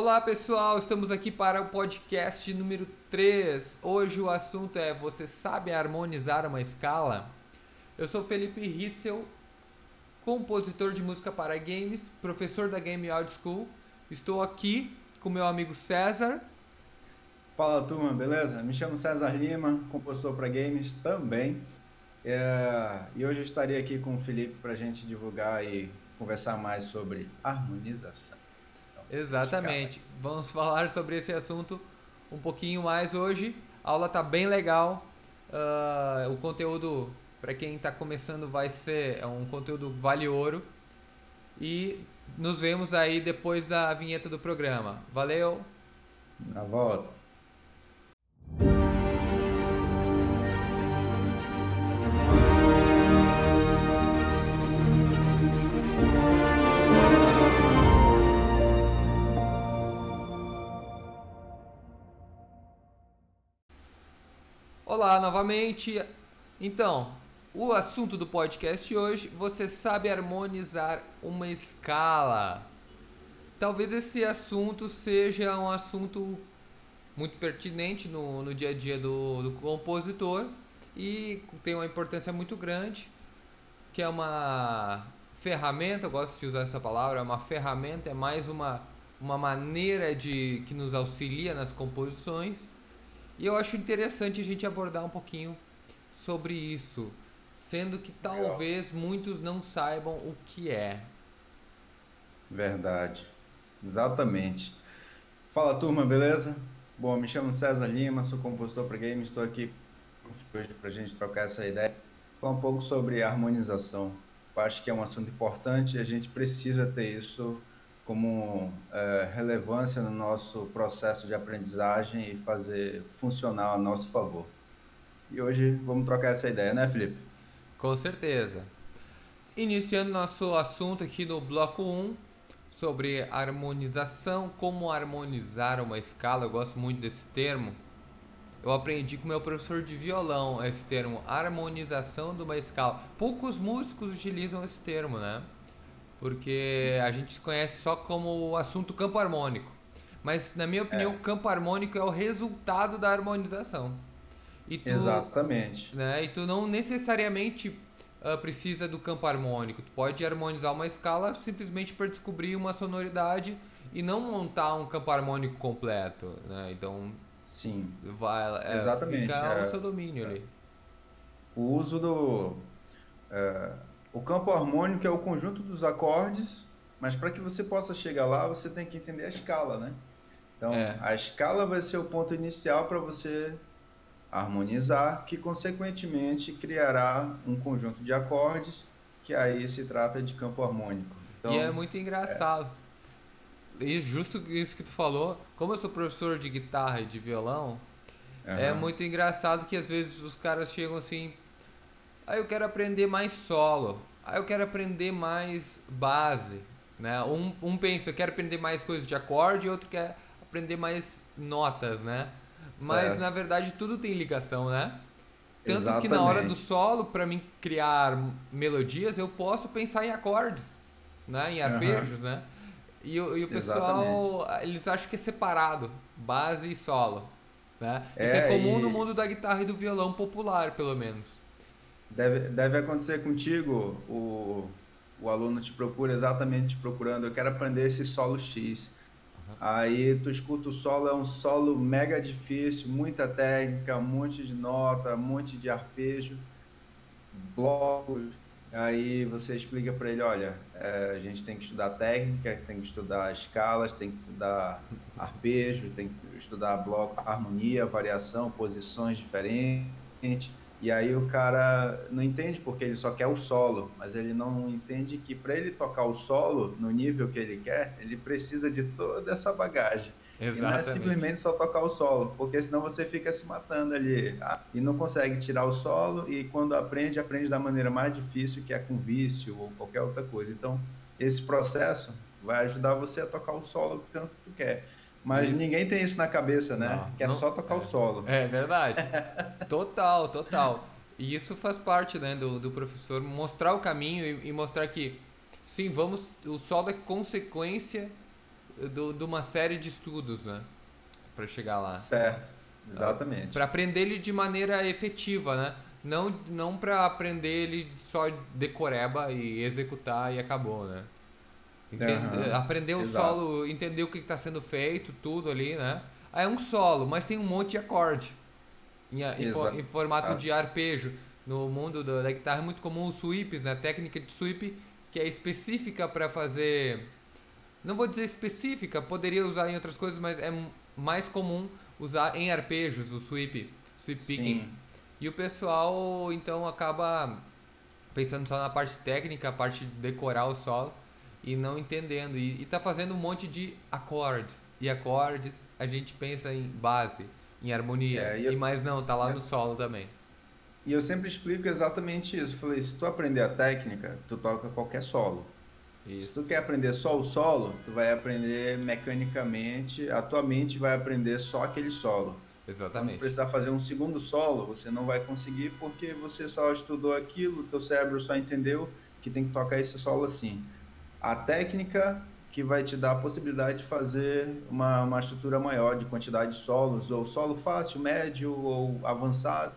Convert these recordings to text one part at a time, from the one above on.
Olá pessoal, estamos aqui para o podcast número 3. Hoje o assunto é: Você sabe harmonizar uma escala? Eu sou Felipe Ritzel, compositor de música para games, professor da Game Audio School. Estou aqui com meu amigo César. Fala turma, beleza? Me chamo César Lima, compositor para games também. É... E hoje eu estaria aqui com o Felipe para a gente divulgar e conversar mais sobre harmonização. Exatamente. Vamos falar sobre esse assunto um pouquinho mais hoje. A aula tá bem legal. Uh, o conteúdo, para quem está começando, vai ser é um conteúdo vale ouro. E nos vemos aí depois da vinheta do programa. Valeu! Na volta. Olá novamente. Então, o assunto do podcast hoje, você sabe harmonizar uma escala. Talvez esse assunto seja um assunto muito pertinente no, no dia a dia do, do compositor e tem uma importância muito grande, que é uma ferramenta, eu gosto de usar essa palavra, é uma ferramenta, é mais uma, uma maneira de que nos auxilia nas composições e eu acho interessante a gente abordar um pouquinho sobre isso, sendo que talvez muitos não saibam o que é. Verdade. Exatamente. Fala turma, beleza? Bom, me chamo César Lima, sou compositor para games, estou aqui hoje para a gente trocar essa ideia, falar um pouco sobre harmonização. Eu acho que é um assunto importante e a gente precisa ter isso como é, relevância no nosso processo de aprendizagem e fazer funcionar a nosso favor. E hoje vamos trocar essa ideia, né, Felipe? Com certeza. Iniciando nosso assunto aqui no bloco 1 sobre harmonização, como harmonizar uma escala, eu gosto muito desse termo. Eu aprendi com meu professor de violão esse termo, harmonização de uma escala. Poucos músicos utilizam esse termo, né? Porque a gente conhece só como o assunto campo harmônico. Mas, na minha opinião, é. o campo harmônico é o resultado da harmonização. Tu, Exatamente. Né, e tu não necessariamente uh, precisa do campo harmônico. Tu pode harmonizar uma escala simplesmente para descobrir uma sonoridade e não montar um campo harmônico completo. Né? Então, Sim. Vai, é, Exatamente. Fica é, o seu domínio é. ali. O uso do. É, o campo harmônico é o conjunto dos acordes, mas para que você possa chegar lá, você tem que entender a escala, né? Então, é. a escala vai ser o ponto inicial para você harmonizar, que consequentemente criará um conjunto de acordes, que aí se trata de campo harmônico. Então, e é muito engraçado. É. E justo isso que tu falou, como eu sou professor de guitarra e de violão, uhum. é muito engraçado que às vezes os caras chegam assim, Aí eu quero aprender mais solo. Aí eu quero aprender mais base. Né? Um, um pensa, eu quero aprender mais coisas de acorde, e outro quer aprender mais notas, né? Mas certo. na verdade tudo tem ligação, né? Tanto Exatamente. que na hora do solo, para mim criar melodias, eu posso pensar em acordes, né? Em arpejos, uhum. né? E, e o pessoal, Exatamente. eles acham que é separado, base e solo. Né? É, Isso é comum e... no mundo da guitarra e do violão popular, pelo menos. Deve, deve acontecer contigo, o, o aluno te procura exatamente te procurando, eu quero aprender esse solo X. Uhum. Aí tu escuta o solo, é um solo mega difícil, muita técnica, um monte de nota, um monte de arpejo, blocos. Aí você explica para ele, olha, é, a gente tem que estudar técnica, tem que estudar escalas, tem que estudar arpejo, tem que estudar bloco, harmonia, variação, posições diferentes. E aí o cara não entende porque ele só quer o solo, mas ele não entende que para ele tocar o solo no nível que ele quer, ele precisa de toda essa bagagem. Exatamente. E não é simplesmente só tocar o solo, porque senão você fica se matando ali tá? e não consegue tirar o solo e quando aprende, aprende da maneira mais difícil, que é com vício ou qualquer outra coisa. Então, esse processo vai ajudar você a tocar o solo tanto que tu quer. Mas isso. ninguém tem isso na cabeça, né? Não, que é não, só tocar é, o solo. É verdade. total, total. E isso faz parte né, do, do professor mostrar o caminho e, e, mostrar que, sim, vamos. O solo é consequência de uma série de estudos, né? Para chegar lá. Certo, exatamente. Para aprender ele de maneira efetiva, né? Não, não para aprender ele só decoreba e executar e acabou, né? Entende, uhum. Aprender o Exato. solo, entender o que está sendo feito, tudo ali, né? Aí é um solo, mas tem um monte de acorde em, em, em formato ah. de arpejo. No mundo da, da, guitarra é muito comum os sweeps, né? Técnica de sweep que é específica para fazer. Não vou dizer específica, poderia usar em outras coisas, mas é mais comum usar em arpejos o sweep, sweep picking. E o pessoal então acaba pensando só na parte técnica, a parte de decorar o solo e não entendendo. E, está fazendo um monte de acordes. E acordes, a gente pensa em base, em harmonia. É, e, e mais não, tá lá é, no solo também. E eu sempre explico exatamente isso. Falei, se tu aprender a técnica, tu toca qualquer solo. Isso. Se tu quer aprender só o solo, tu vai aprender mecanicamente, a tua mente vai aprender só aquele solo. Exatamente. Quando precisar fazer um segundo solo, você não vai conseguir porque você só estudou aquilo, teu cérebro só entendeu que tem que tocar esse solo assim a técnica que vai te dar a possibilidade de fazer uma, uma estrutura maior de quantidade de solos, ou solo fácil, médio ou avançado,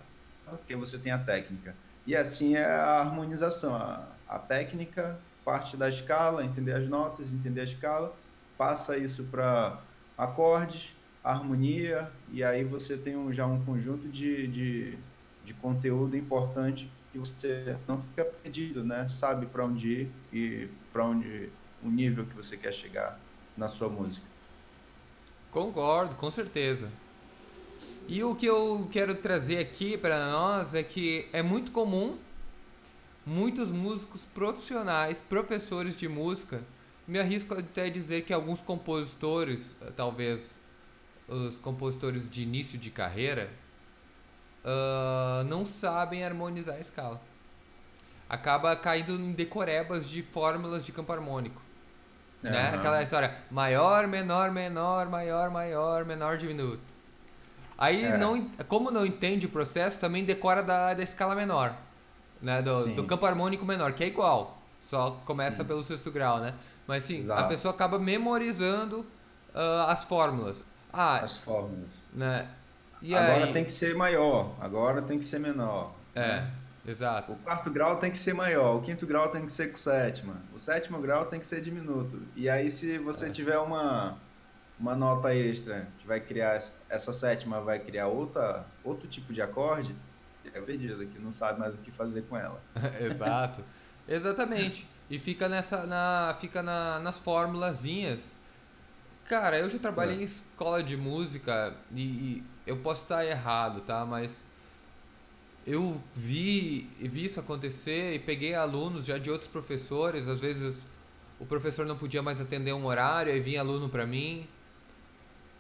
porque você tem a técnica. E assim é a harmonização. A, a técnica parte da escala, entender as notas, entender a escala, passa isso para acordes, harmonia, e aí você tem um, já um conjunto de, de, de conteúdo importante que você não fica perdido, né? Sabe para onde ir e para onde o nível que você quer chegar na sua música. Concordo, com certeza. E o que eu quero trazer aqui para nós é que é muito comum muitos músicos profissionais, professores de música, me arrisco até dizer que alguns compositores, talvez os compositores de início de carreira, uh, não sabem harmonizar a escala. Acaba caindo em decorebas de fórmulas de campo harmônico. Uhum. Né? Aquela história maior, menor, menor, maior, maior, menor diminuto. Aí, é. não, como não entende o processo, também decora da, da escala menor. Né? Do, do, campo harmônico menor, que é igual. Só começa Sim. pelo sexto grau, né? Mas sim, Exato. a pessoa acaba memorizando uh, as fórmulas. Ah, as fórmulas. Né? E agora aí... tem que ser maior, agora tem que ser menor. É, né? Exato. O quarto grau tem que ser maior, o quinto grau tem que ser com sétima, o sétimo grau tem que ser diminuto. E aí se você é. tiver uma, uma nota extra que vai criar, essa sétima vai criar outra, outro tipo de acorde, é perdido, que não sabe mais o que fazer com ela. exato, exatamente. E fica nessa, na, fica na, nas formulazinhas. Cara, eu já trabalhei é. em escola de música e, e eu posso estar errado, tá? Mas eu vi, vi isso acontecer e peguei alunos já de outros professores. Às vezes o professor não podia mais atender um horário, aí vinha aluno para mim.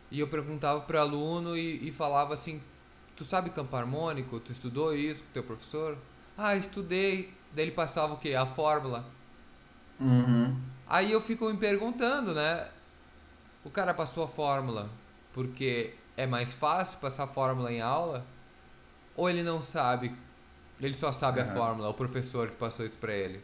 E eu perguntava pro aluno e, e falava assim: Tu sabe campo harmônico? Tu estudou isso com teu professor? Ah, estudei. Daí ele passava o quê? A fórmula. Uhum. Aí eu fico me perguntando, né? O cara passou a fórmula porque é mais fácil passar a fórmula em aula? Ou ele não sabe, ele só sabe uhum. a fórmula, o professor que passou isso pra ele?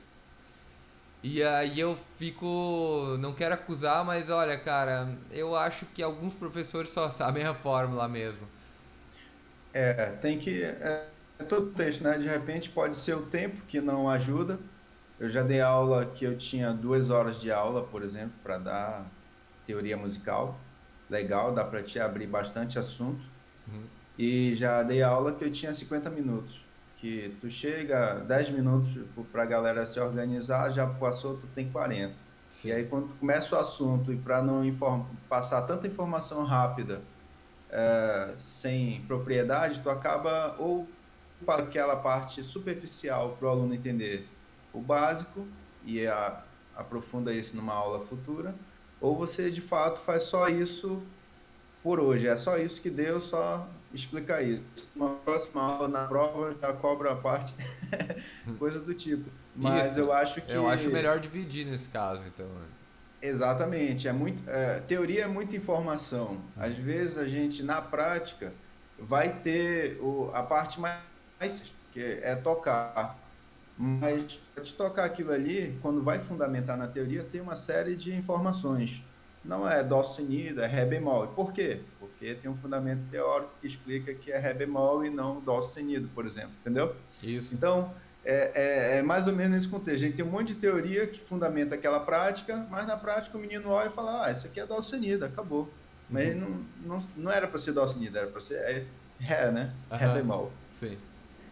E aí eu fico. Não quero acusar, mas olha, cara, eu acho que alguns professores só sabem a fórmula mesmo. É, tem que. É, é todo texto, né? De repente pode ser o tempo que não ajuda. Eu já dei aula que eu tinha duas horas de aula, por exemplo, para dar teoria musical legal, dá para te abrir bastante assunto. Uhum. E já dei aula que eu tinha 50 minutos. Que tu chega 10 minutos para a galera se organizar, já passou, tu tem 40. Sim. E aí quando começa o assunto e para não passar tanta informação rápida é, sem propriedade, tu acaba ou para aquela parte superficial para o aluno entender o básico e a, aprofunda isso numa aula futura, ou você de fato faz só isso por hoje, é só isso que deu, só explicar isso. Uma próxima aula na prova já cobra a parte, coisa do tipo. Mas isso. eu acho que. Eu acho melhor dividir nesse caso, então. Exatamente, é muito, é, teoria é muita informação. Hum. Às vezes a gente na prática vai ter o, a parte mais que é tocar mas para te tocar aquilo ali, quando vai fundamentar na teoria, tem uma série de informações. Não é dó sustenido, é ré bemol. Por quê? Porque tem um fundamento teórico que explica que é ré bemol e não dó sustenido, por exemplo, entendeu? Isso. Então, é, é, é, mais ou menos nesse contexto. A gente tem um monte de teoria que fundamenta aquela prática, mas na prática o menino olha e fala, ah, isso aqui é dó sustenido, acabou. Mas uhum. não, não, não era para ser dó sustenido, era para ser é, ré, né? Uhum. Ré bemol. Sim.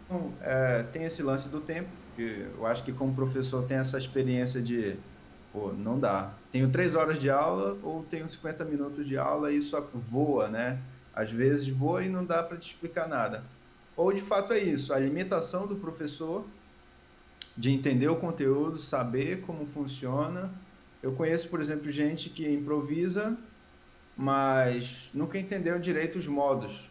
Então, é, tem esse lance do tempo, que eu acho que como professor tem essa experiência de, pô, não dá. Tenho três horas de aula ou tenho 50 minutos de aula e isso voa, né? Às vezes voa e não dá para te explicar nada. Ou de fato é isso, a limitação do professor de entender o conteúdo, saber como funciona. Eu conheço, por exemplo, gente que improvisa, mas nunca entendeu direito os modos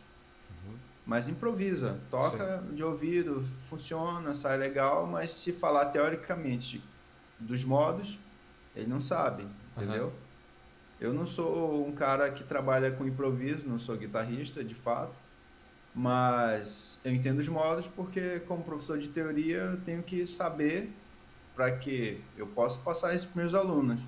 mas improvisa, toca Sim. de ouvido, funciona, sai legal, mas se falar teoricamente dos modos, ele não sabe, entendeu? Uhum. Eu não sou um cara que trabalha com improviso, não sou guitarrista, de fato, mas eu entendo os modos porque, como professor de teoria, eu tenho que saber para que eu possa passar isso para meus alunos.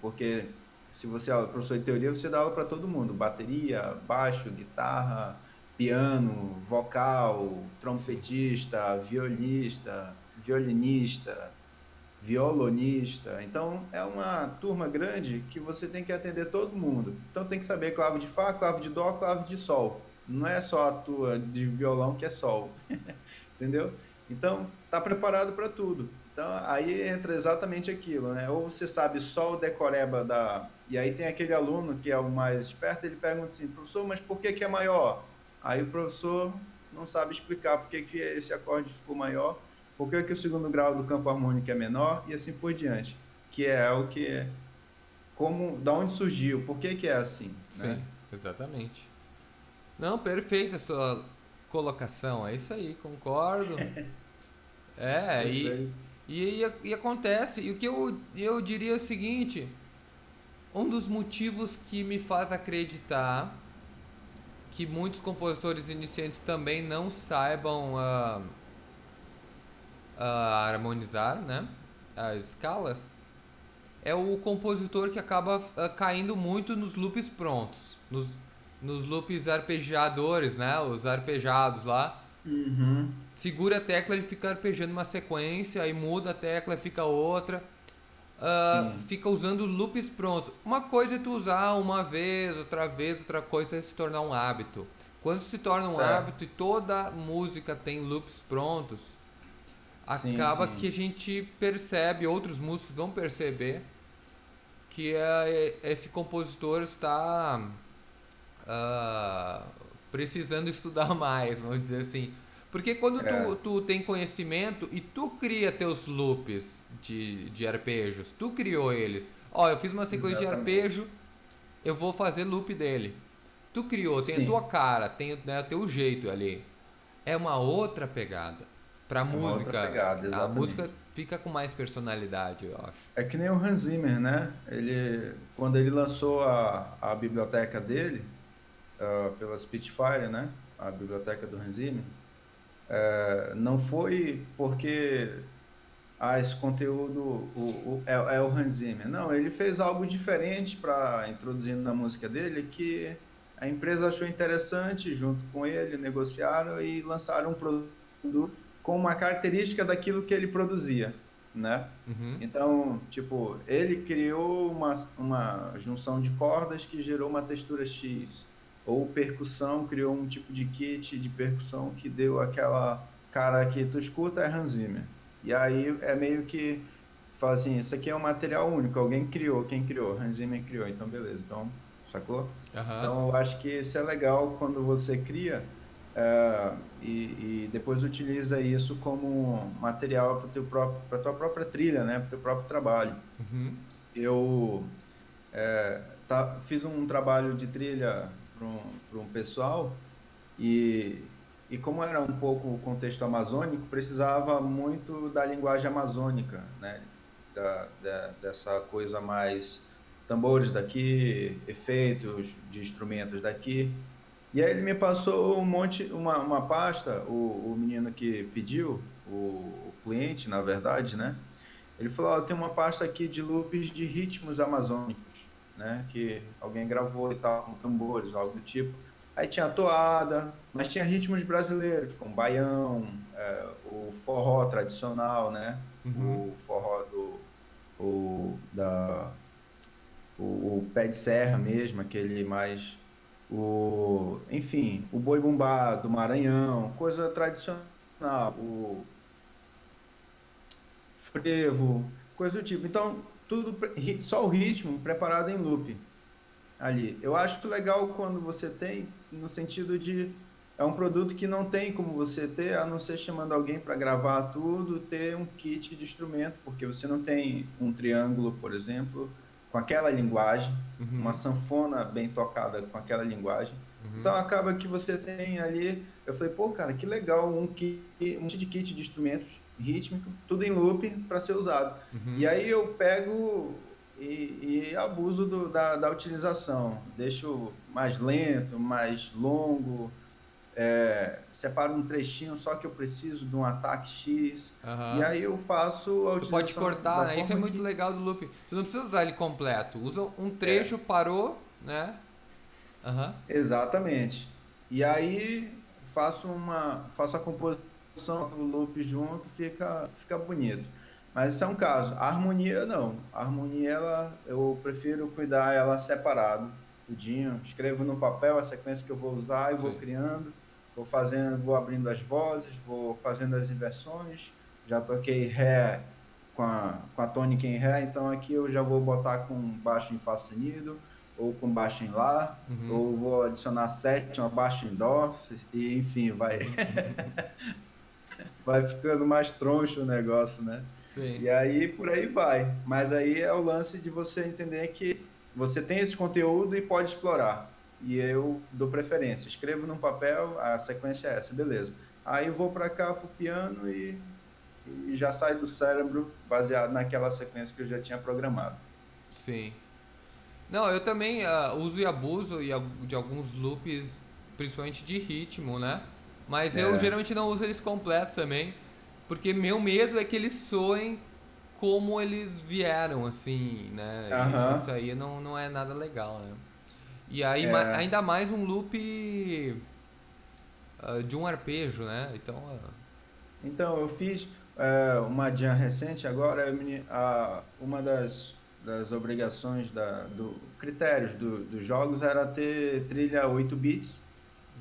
Porque se você é professor de teoria, você dá aula para todo mundo: bateria, baixo, guitarra, piano, vocal, trompetista, violista, violinista, violonista. Então é uma turma grande que você tem que atender todo mundo. Então tem que saber clave de Fá, clave de Dó, clave de Sol. Não é só a tua de violão que é Sol. Entendeu? Então tá preparado para tudo. Então aí entra exatamente aquilo, né? Ou você sabe Sol decoreba da. E aí tem aquele aluno que é o mais esperto, ele pergunta assim, professor, mas por que, que é maior? Aí o professor não sabe explicar por que, que esse acorde ficou maior, por que, que o segundo grau do campo harmônico é menor e assim por diante. Que é o que é, como, da onde surgiu, por que, que é assim. Né? Sim, né? exatamente. Não, perfeita a sua colocação, é isso aí, concordo. é, e, e, e, e, acontece, e o que eu, eu diria é o seguinte, um dos motivos que me faz acreditar que muitos compositores iniciantes também não saibam uh, uh, harmonizar, né? As escalas. É o compositor que acaba uh, caindo muito nos loops prontos, nos, nos loops arpegiadores, né? Os arpejados lá. Uhum. Segura a tecla, ele fica arpejando uma sequência, aí muda a tecla, fica outra uh, fica usando loops prontos. Uma coisa é tu usar uma vez, outra vez, outra coisa é se tornar um hábito. Quando se torna um certo. hábito e toda música tem loops prontos, acaba sim. que a gente percebe, outros músicos vão perceber que uh, esse compositor está uh, precisando estudar mais, vamos dizer assim. Porque quando é. tu, tu tem conhecimento e tu cria teus loops de, de arpejos, tu criou eles. Ó, eu fiz uma sequência Exatamente. de arpejo, eu vou fazer loop dele. Tu criou, tem Sim. a tua cara, tem né, o teu jeito ali. É uma outra pegada. Pra é música. Pegada, a música fica com mais personalidade, eu acho. É que nem o Hans Zimmer, né? Ele, quando ele lançou a, a biblioteca dele, uh, pela Spitfire, né? A biblioteca do Hans Zimmer, é, não foi porque ah, esse conteúdo o, o, é, é, o Hans Zimmer. Não, ele fez algo diferente para introduzir na música dele que a empresa achou interessante, junto com ele, negociaram e lançaram um produto com uma característica daquilo que ele produzia, né? Uhum. Então, tipo, ele criou uma, uma junção de cordas que gerou uma textura X ou percussão criou um tipo de kit de percussão que deu aquela cara que tu escuta é Hans Zimmer. E aí é meio que fala assim, isso aqui é um material único, alguém criou, quem criou? Hans Zimmer criou, então beleza, então, sacou? Uhum. Então eu acho que isso é legal quando você cria uh, e, e, depois utiliza isso como material para tua própria trilha, né, para teu próprio trabalho. Uhum. Eu é, tá, fiz um trabalho de trilha para um, um pessoal e, e como era um pouco o contexto amazônico, precisava muito da linguagem amazônica, né? Da, da, dessa coisa mais tambores daqui, efeitos de instrumentos daqui. E aí ele me passou um monte, uma, uma pasta, o, o menino que pediu, o, o cliente, na verdade, né? Ele falou, oh, tem uma pasta aqui de loops de ritmos amazônicos né? Que alguém gravou e tal, com tambores, algo do tipo. Aí tinha a toada, mas tinha ritmos brasileiros, como baião, é, o forró tradicional, né? Uhum. O forró do, o, da, o, o, pé de serra mesmo, aquele mais... O, enfim, o boi bumbá do Maranhão, coisa tradicional. O frevo, coisa do tipo. Então, tudo só o ritmo preparado em loop ali. Eu acho legal quando você tem no sentido de é um produto que não tem como você ter, a não ser chamando alguém para gravar tudo, ter um kit de instrumento, porque você não tem um triângulo, por exemplo, com aquela linguagem, uhum. uma sanfona bem tocada com aquela linguagem. Uhum. Então acaba que você tem ali, eu falei, pô, cara, que legal um kit, um kit de kit de instrumentos rítmico, tudo em loop para ser usado. Uhum. E aí eu pego e, e abuso do, da, da utilização, deixo mais lento, mais longo, é, separo um trechinho só que eu preciso de um ataque X. Uhum. E aí eu faço a utilização. Pode cortar, né? Isso é muito que... legal do loop. Tu não precisa usar ele completo. Usa um trecho, é. parou, né? Uhum. Exatamente. E aí faço uma. faço a composição do loop junto, fica, fica bonito. Mas isso é um caso. A harmonia não. A harmonia ela, eu prefiro cuidar ela separado, tudinho. Escrevo no papel a sequência que eu vou usar e vou criando, vou fazendo, vou abrindo as vozes, vou fazendo as inversões. Já toquei ré com a, com a tônica em ré, então aqui eu já vou botar com baixo em fá sustenido ou com baixo em lá, uhum. ou vou adicionar sétima, baixo em dó, e enfim, vai vai ficando mais troncho o negócio, né? Sim. E aí por aí vai. Mas aí é o lance de você entender que você tem esse conteúdo e pode explorar. E eu dou preferência. Escrevo num papel, a sequência é essa, beleza. Aí eu vou para cá pro piano e, e já sai do cérebro baseado naquela sequência que eu já tinha programado. Sim. Não, eu também uh, uso e abuso de alguns loops, principalmente de ritmo, né? Mas é. eu geralmente não uso eles completos também, porque meu medo é que eles soem como eles vieram, assim, né? Uhum. Isso aí não, não é nada legal, né? E aí, é. ma ainda mais um loop uh, de um arpejo, né? Então... Uh... Então, eu fiz uh, uma jam recente agora, uma das, das obrigações, da, do critérios do, dos jogos era ter trilha 8 bits,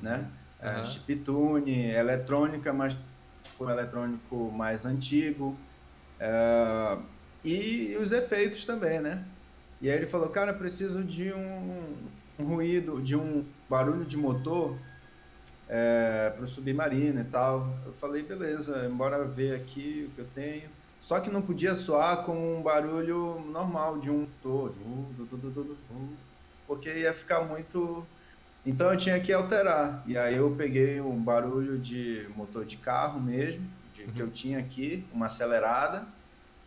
né? uhum. chiptune, eletrônica, mas foi um eletrônico mais antigo. É, e os efeitos também, né? E aí ele falou, cara, preciso de um, um ruído, de um barulho de motor é, para o submarino e tal. Eu falei, beleza, embora ver aqui o que eu tenho. Só que não podia soar como um barulho normal de um motor, porque ia ficar muito então eu tinha que alterar. E aí eu peguei um barulho de motor de carro mesmo, de, uhum. que eu tinha aqui, uma acelerada.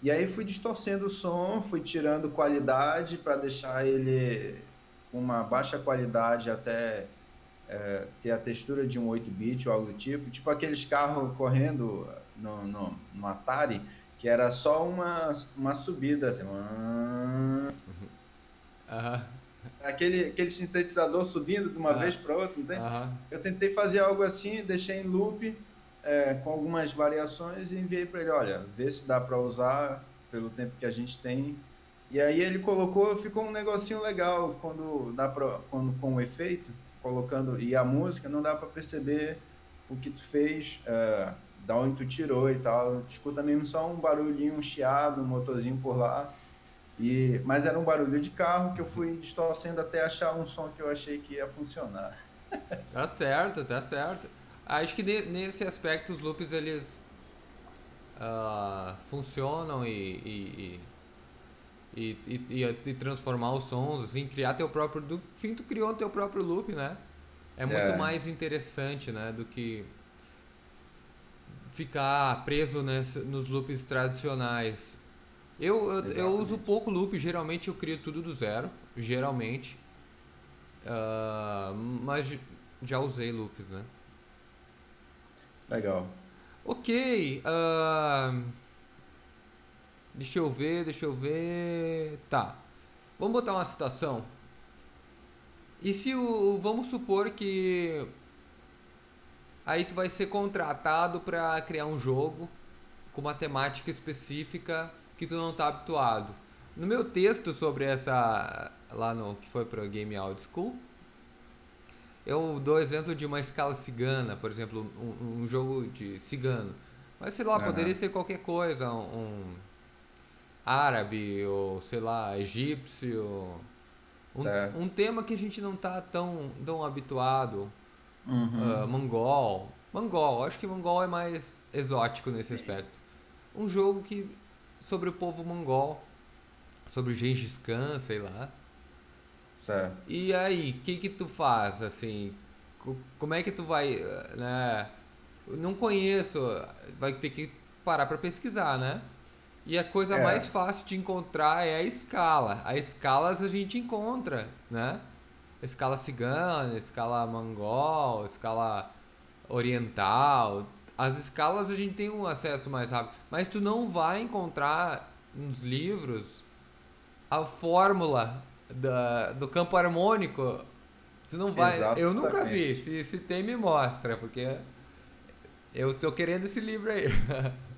E aí fui distorcendo o som, fui tirando qualidade para deixar ele com uma baixa qualidade até é, ter a textura de um 8-bit ou algo do tipo. Tipo aqueles carros correndo no, no, no Atari, que era só uma, uma subida assim. Uhum. Uhum aquele, aquele sintetizador subindo de uma ah, vez para outra, não tem? Eu tentei fazer algo assim, deixei em loop é, com algumas variações e enviei para ele, olha, vê se dá para usar pelo tempo que a gente tem. E aí ele colocou, ficou um negocinho legal quando dá pra, quando com o efeito, colocando e a música não dá para perceber o que tu fez, é, da onde tu tirou e tal. Escuta mesmo só um barulhinho, um chiado, um motorzinho por lá e, mas era um barulho de carro que eu fui distorcendo até achar um som que eu achei que ia funcionar. Tá certo, tá certo. Acho que nesse aspecto os loops eles uh, funcionam e e, e, e, e, transformar os sons, assim, criar teu próprio. Do fim, tu criou teu próprio loop, né? É muito é. mais interessante, né? Do que ficar preso nesse, nos loops tradicionais. Eu, eu, eu, uso pouco loop, geralmente eu crio tudo do zero, geralmente. Uh, mas já usei loops, né? Legal. Ok. Uh, deixa eu ver, deixa eu ver. Tá. vamos botar uma situação. E se o. Vamos supor que. Aí tu vai ser contratado para criar um jogo com uma temática específica que tu não está habituado. No meu texto sobre essa. lá no que foi para Game Out School, eu dou exemplo de uma escala cigana, por exemplo, um, um jogo de cigano. Mas sei lá, uhum. poderia ser qualquer coisa, um, um, árabe, ou sei lá, egípcio. Um, um, tema que a gente não tá tão, tão habituado. Uhum. Uh, mongol. Mongol, acho que mongol é mais exótico nesse Sim. aspecto. Um jogo que sobre o povo mongol, sobre o Gengis Khan, sei lá. Certo. E aí, o que que tu faz, assim? Como é que tu vai, né? não conheço, vai ter que parar para pesquisar, né? E a coisa é. mais fácil de encontrar é a escala. A escalas a gente encontra, né? Escala cigana, escala mongol, escala oriental. As escalas a gente tem um acesso mais rápido. Mas tu não vai encontrar nos livros a fórmula da, do campo harmônico. Tu não vai. Exatamente. Eu nunca vi. Se, se tem, me mostra, porque eu tô querendo esse livro aí.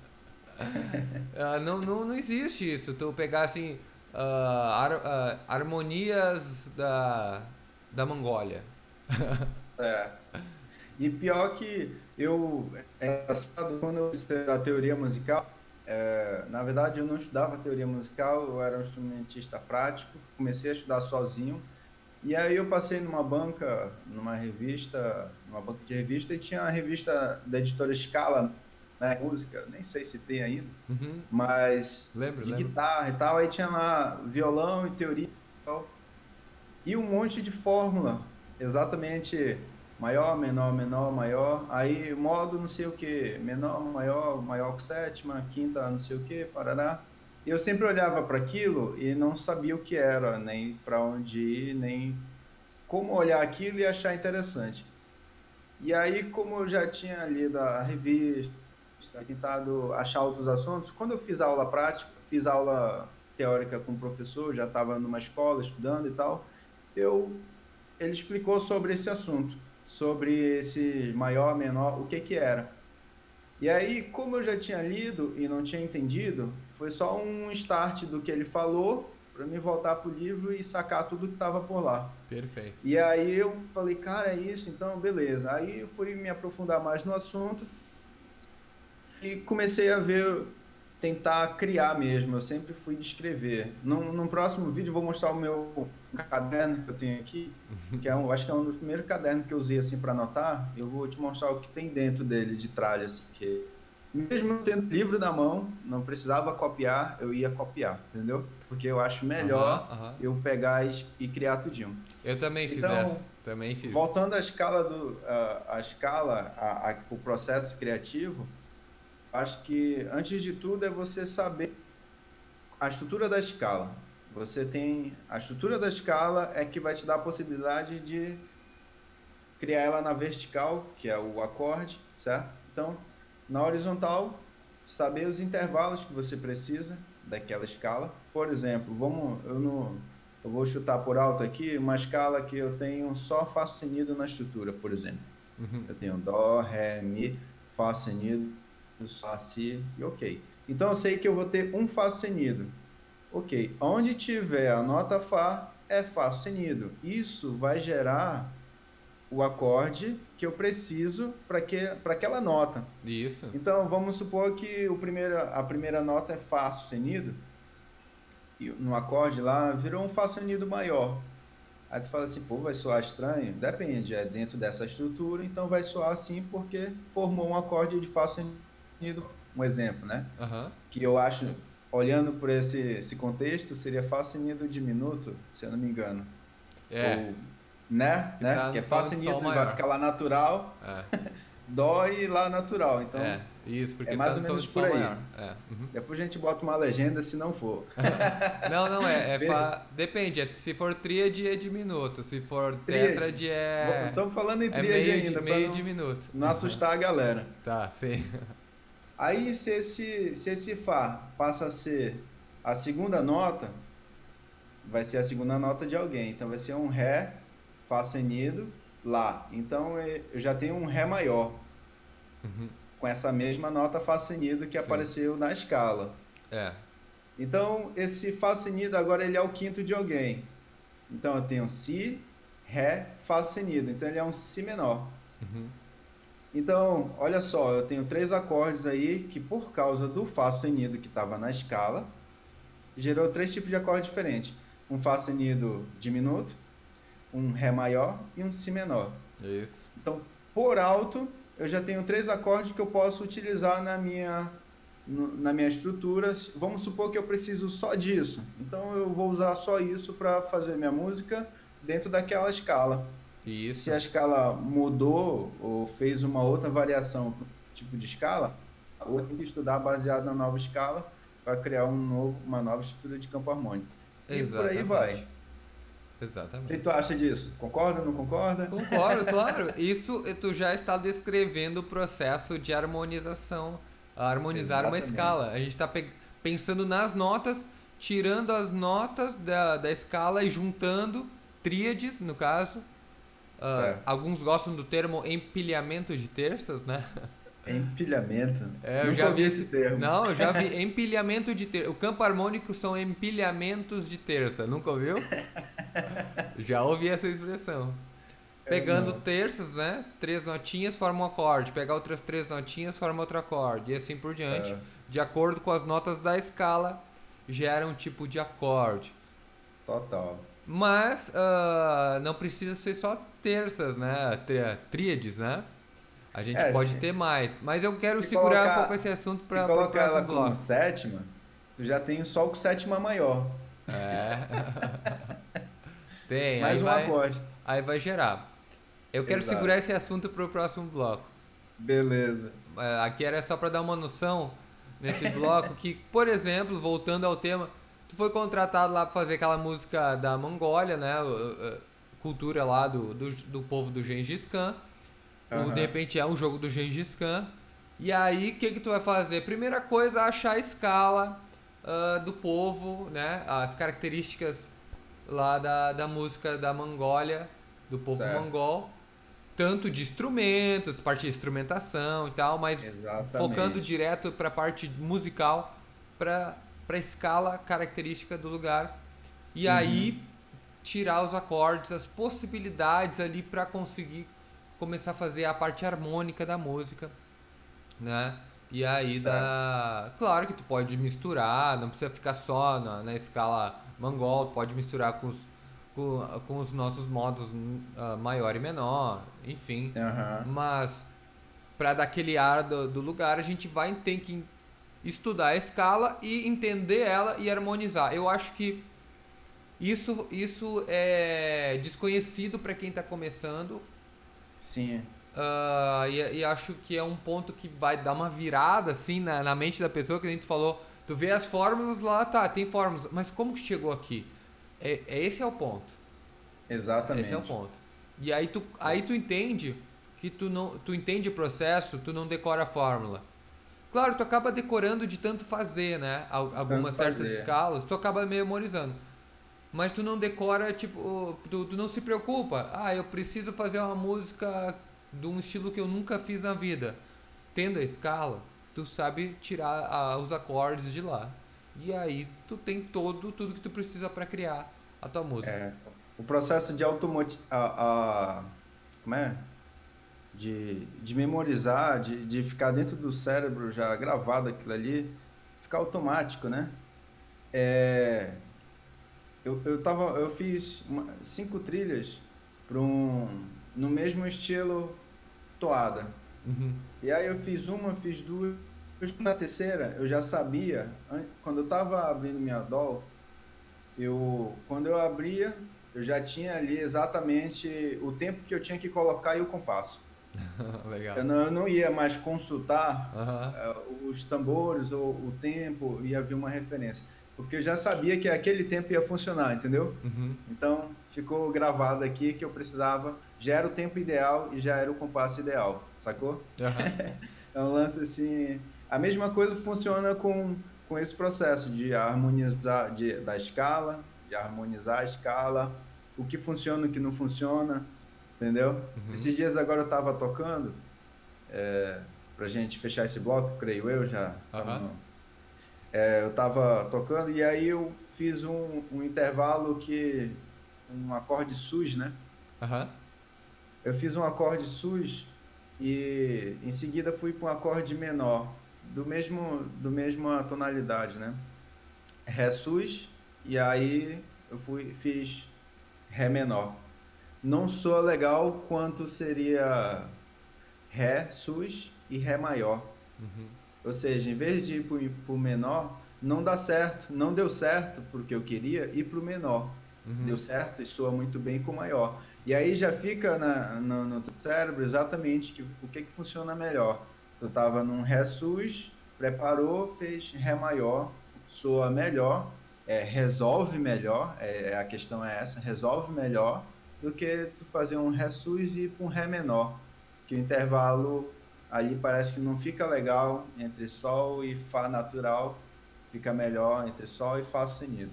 uh, não, não, não existe isso. Tu pegar assim. Uh, ar, uh, harmonias da, da Mongólia. certo. E pior que eu. É quando eu estudei a teoria musical. É, na verdade, eu não estudava teoria musical, eu era um instrumentista prático, comecei a estudar sozinho. E aí eu passei numa banca, numa revista, numa banca de revista, e tinha a revista da editora Scala, né, música, nem sei se tem ainda, uhum. mas lembro, de lembro. guitarra e tal, aí tinha lá violão e teoria e tal, e um monte de fórmula, exatamente maior, menor, menor, maior, aí modo não sei o que, menor, maior, maior com sétima, quinta, não sei o que, parará. E eu sempre olhava para aquilo e não sabia o que era, nem para onde ir, nem como olhar aquilo e achar interessante. E aí, como eu já tinha lido a revista, tentado achar outros assuntos, quando eu fiz aula prática, fiz aula teórica com o professor, já estava numa escola estudando e tal, eu ele explicou sobre esse assunto sobre esse maior, menor, o que que era. E aí, como eu já tinha lido e não tinha entendido, foi só um start do que ele falou para me voltar pro livro e sacar tudo que estava por lá. Perfeito. E aí eu falei, cara, é isso, então beleza. Aí eu fui me aprofundar mais no assunto e comecei a ver tentar criar mesmo. Eu sempre fui descrever. Num, num próximo vídeo vou mostrar o meu caderno que eu tenho aqui, uhum. que é um, acho que é um dos primeiros cadernos que eu usei assim para anotar. Eu vou te mostrar o que tem dentro dele de tralha, assim, que mesmo tendo livro na mão, não precisava copiar, eu ia copiar, entendeu? Porque eu acho melhor uhum, uhum. eu pegar e, e, criar tudinho. Eu também fiz então, essa, também fiz. Voltando à escala do, a, a escala, a, a, o processo criativo, acho que antes de tudo é você saber a estrutura da escala. Você tem a estrutura da escala é que vai te dar a possibilidade de criar ela na vertical, que é o acorde, certo? Então, na horizontal, saber os intervalos que você precisa daquela escala. Por exemplo, vamos, eu não, eu vou chutar por alto aqui uma escala que eu tenho só fá sustenido na estrutura, por exemplo. Uhum. Eu tenho dó, ré, mi, fá sustenido, si e ok. Então eu sei que eu vou ter um fá sustenido. Ok, onde tiver a nota Fá, é Fá sustenido. Isso vai gerar o acorde que eu preciso para que, aquela nota. Isso. Então, vamos supor que o primeiro, a primeira nota é Fá sustenido, e no acorde lá virou um Fá sustenido maior. Aí tu fala assim, pô, vai soar estranho? Depende, é dentro dessa estrutura, então vai soar assim porque formou um acorde de Fá sustenido, um exemplo, né? Uhum. Que eu acho olhando por esse, esse contexto, seria Fá sustenido diminuto, se eu não me engano. É. Ou, né? né? Tá, que é Fá sustenido, vai ficar lá natural. É. Dó e lá natural. Então, é, isso, porque é mais tá ou menos por aí. É. Uhum. Depois a gente bota uma legenda se não for. não, não é. é fá, depende. É, se for tríade é diminuto. Se for tétrade é. Estamos falando em é tríade é ainda. Meio não, diminuto. Não assustar a galera. Tá, sim. Aí, se esse, se esse Fá passa a ser a segunda nota, vai ser a segunda nota de alguém. Então vai ser um Ré, Fá sustenido, Lá. Então eu já tenho um Ré maior. Uhum. Com essa mesma nota Fá sustenido que Sim. apareceu na escala. É. Então esse Fá sustenido agora ele é o quinto de alguém. Então eu tenho Si, Ré, Fá sustenido. Então ele é um Si menor. Uhum. Então, olha só, eu tenho três acordes aí que por causa do Fá sustenido que estava na escala, gerou três tipos de acorde diferentes. Um Fá sustenido diminuto, um Ré maior e um Si menor. Isso. Então, por alto, eu já tenho três acordes que eu posso utilizar na minha, na minha estrutura. Vamos supor que eu preciso só disso. Então, eu vou usar só isso para fazer minha música dentro daquela escala. Isso. Se a escala mudou ou fez uma outra variação tipo de escala, eu tenho que estudar baseado na nova escala para criar um novo, uma nova estrutura de campo harmônico. Exatamente. E por aí vai. Exatamente. O que tu acha disso? Concorda, não concorda? Concordo, claro. Isso tu já está descrevendo o processo de harmonização, harmonizar Exatamente. uma escala. A gente está pe pensando nas notas, tirando as notas da, da escala e juntando tríades, no caso. Uh, alguns gostam do termo empilhamento de terças, né? Empilhamento. É, eu Nunca já vi esse termo. Não, eu já vi empilhamento de terça. O campo harmônico são empilhamentos de terça. Nunca ouviu? já ouvi essa expressão. Pegando terças, né? Três notinhas forma um acorde. Pegar outras três notinhas forma outro acorde. E assim por diante. É. De acordo com as notas da escala, gera um tipo de acorde. Total. Mas uh, não precisa ser só terças, né? Tríades, né? A gente é, pode se, ter mais. Mas eu quero segurar colocar, um pouco esse assunto para o próximo colocar ela bloco. como sétima, tu já tem o sol com sétima maior. É. tem. Mais um vai, acorde. Aí vai gerar. Eu quero Exato. segurar esse assunto para o próximo bloco. Beleza. É, aqui era só para dar uma noção nesse bloco que, por exemplo, voltando ao tema, tu foi contratado lá para fazer aquela música da Mongólia, né? Cultura lá do, do, do povo do Gengis Khan. Uhum. de repente é um jogo do Gengis Khan. E aí, o que, que tu vai fazer? Primeira coisa, achar a escala uh, do povo, né? As características lá da, da música da Mongólia, do povo certo. mongol. Tanto de instrumentos, parte de instrumentação e tal, mas Exatamente. focando direto para a parte musical, para a escala característica do lugar. E uhum. aí, tirar os acordes, as possibilidades ali para conseguir começar a fazer a parte harmônica da música, né? E aí dá. Claro que tu pode misturar, não precisa ficar só na, na escala mongol, pode misturar com os, com, com os nossos modos uh, maior e menor, enfim. Uhum. Mas para dar aquele ar do, do lugar, a gente vai ter que estudar a escala e entender ela e harmonizar. Eu acho que isso, isso é desconhecido para quem está começando Sim. Uh, e, e, acho que é um ponto que vai dar uma virada assim na, na mente da pessoa que a gente falou. Tu vê as fórmulas lá, tá, tem fórmulas, mas como que chegou aqui? É, é esse é o ponto. Exatamente. Esse é o ponto. E aí tu, aí tu entende que tu não, tu entende o processo, tu não decora a fórmula. Claro, tu acaba decorando de tanto fazer, né? Algumas tanto certas fazer. escalas, tu acaba memorizando mas tu não decora, tipo, tu, tu não se preocupa. Ah, eu preciso fazer uma música de um estilo que eu nunca fiz na vida. Tendo a escala, tu sabe tirar a, os acordes de lá. E aí tu tem todo tudo que tu precisa para criar a tua música. É, o processo de automoti a, a, como é? De, de memorizar, de, de ficar dentro do cérebro já gravado aquilo ali, ficar automático, né? É, eu, eu, tava, eu fiz uma, cinco trilhas para um, no mesmo estilo toada. Uhum. E aí eu fiz uma, fiz duas. Na terceira, eu já sabia, quando eu estava abrindo minha DOL, eu, quando eu abria, eu já tinha ali exatamente o tempo que eu tinha que colocar e o compasso. Legal. Eu não, eu não, ia mais consultar uhum. uh, os tambores ou o tempo, ia ver uma referência porque eu já sabia que aquele tempo ia funcionar, entendeu? Uhum. Então ficou gravado aqui que eu precisava, já era o tempo ideal e já era o compasso ideal, sacou? Uhum. é um lance assim. A mesma coisa funciona com, com esse processo de harmonizar de, da escala, de harmonizar a escala, o que funciona, o que não funciona, entendeu? Uhum. Esses dias agora eu estava tocando, é, pra gente fechar esse bloco, creio eu já. Uhum. É, eu estava tocando e aí eu fiz um, um intervalo que. um acorde sus, né? Uhum. Eu fiz um acorde sus e em seguida fui para um acorde menor, do mesmo, do mesma tonalidade, né? Ré sus e aí eu fui fiz Ré menor. Não soa legal quanto seria Ré sus e Ré maior. Uhum. Ou seja, em vez de ir para o menor, não dá certo, não deu certo porque eu queria ir para o menor. Uhum. Deu certo e soa muito bem com o maior. E aí já fica na, no, cérebro exatamente que, o que, que funciona melhor. Tu estava num Ré sus, preparou, fez Ré maior, soa melhor, é, resolve melhor, é, a questão é essa, resolve melhor do que tu fazer um Ré sus e ir para um Ré menor. Que o intervalo ali parece que não fica legal entre Sol e Fá natural, fica melhor entre Sol e Fá sustenido.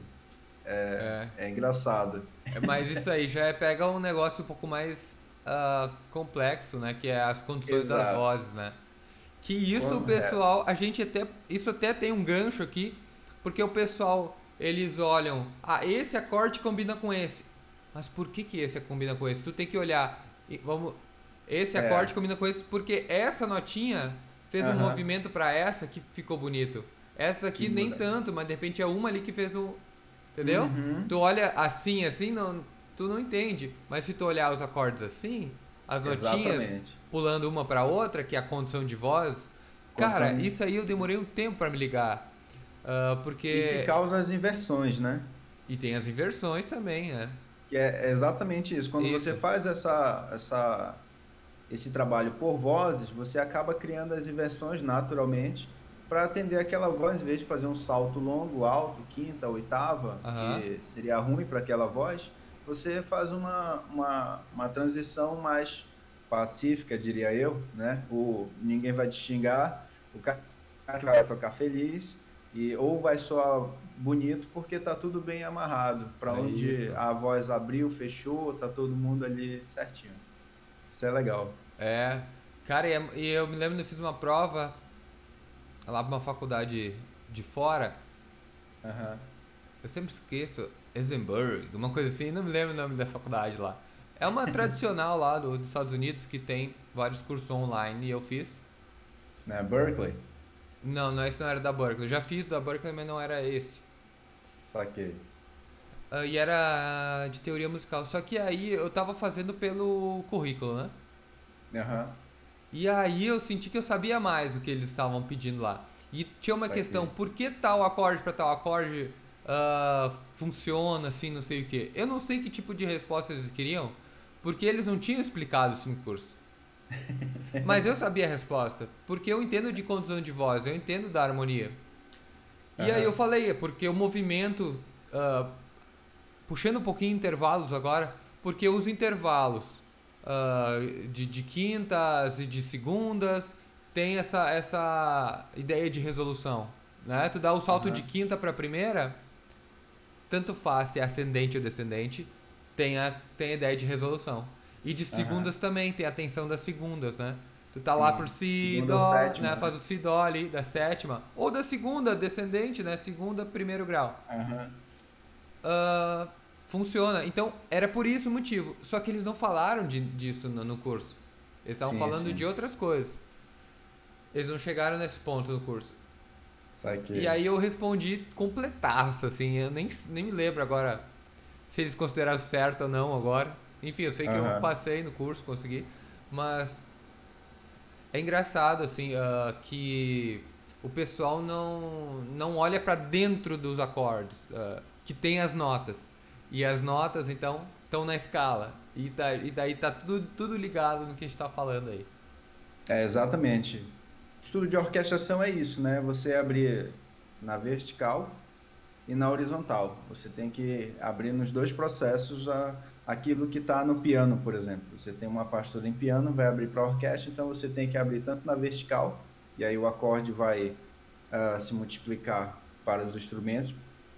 É, é. é engraçado. É, mas isso aí já é, pega um negócio um pouco mais uh, complexo, né? Que é as condições Exato. das vozes, né? Que isso, Como pessoal, é. a gente até. Isso até tem um gancho aqui, porque o pessoal, eles olham, ah, esse acorde combina com esse. Mas por que, que esse combina com esse? Tu tem que olhar. Vamos, esse é. acorde combina com esse porque essa notinha fez um movimento para essa que ficou bonito. Essa aqui que nem tanto, mas de repente é uma ali que fez o. Entendeu? Uhum. Tu olha assim, assim, não, tu não entende. Mas se tu olhar os acordes assim, as notinhas Exatamente. pulando uma para outra, que é a condição de voz. Condição... Cara, isso aí eu demorei um tempo para me ligar. Uh, porque... E que causa as inversões, né? E tem as inversões também, né? Que é exatamente isso. Quando isso. você faz essa, essa esse trabalho por vozes, você acaba criando as inversões naturalmente para atender aquela voz, em vez de fazer um salto longo, alto, quinta, oitava, uhum. que seria ruim para aquela voz, você faz uma, uma, uma transição mais pacífica, diria eu, né? O ninguém vai te xingar, o cara vai tocar feliz e ou vai soar bonito porque tá tudo bem amarrado, para é onde isso. a voz abriu, fechou, tá todo mundo ali certinho. Isso é legal. É. Cara, e eu me lembro que eu fiz uma prova lá pra uma faculdade de fora. Uhum. Eu sempre esqueço. Eisenberg, uma coisa assim, não me lembro o nome da faculdade lá. É uma tradicional lá do, dos Estados Unidos que tem vários cursos online e eu fiz. Não é Berkeley? Não, não, esse não era da Berkeley. Eu já fiz da Berkeley, mas não era esse. Saquei. Uh, e era de teoria musical. Só que aí eu tava fazendo pelo currículo, né? Uhum. E aí eu senti que eu sabia mais do que eles estavam pedindo lá. E tinha uma questão, por que tal acorde para tal acorde uh, funciona assim, não sei o que. Eu não sei que tipo de resposta eles queriam, porque eles não tinham explicado isso no curso. Mas eu sabia a resposta, porque eu entendo de condição de voz, eu entendo da harmonia. E uhum. aí eu falei, é porque o movimento, uh, puxando um pouquinho intervalos agora, porque os intervalos uh, de, de quintas e de segundas tem essa, essa ideia de resolução. Né? Tu dá o salto uhum. de quinta para primeira, tanto faz se é ascendente ou descendente, tem a, tem a ideia de resolução. E de segundas uhum. também, tem a tensão das segundas, né? Tu tá Sim. lá por si, dó, sétima, né? Faz o si, dó ali, da sétima. Ou da segunda, descendente, né? Segunda, primeiro grau. Uhum. Uh, funciona. Então, era por isso o motivo. Só que eles não falaram de, disso no, no curso. Eles estavam falando sim. de outras coisas. Eles não chegaram nesse ponto no curso. Saquei. E aí eu respondi completaço, assim. Eu nem, nem me lembro agora se eles consideraram certo ou não agora. Enfim, eu sei que uhum. eu passei no curso, consegui. Mas é engraçado, assim, uh, que o pessoal não, não olha para dentro dos acordes, uh, que tem as notas. E as notas, então, estão na escala. E, tá, e daí tá tudo, tudo ligado no que a gente está falando aí. É, exatamente. Estudo de orquestração é isso, né? Você abrir na vertical e na horizontal. Você tem que abrir nos dois processos a, aquilo que está no piano, por exemplo. Você tem uma partitura em piano, vai abrir para orquestra, então você tem que abrir tanto na vertical, e aí o acorde vai uh, se multiplicar para os instrumentos,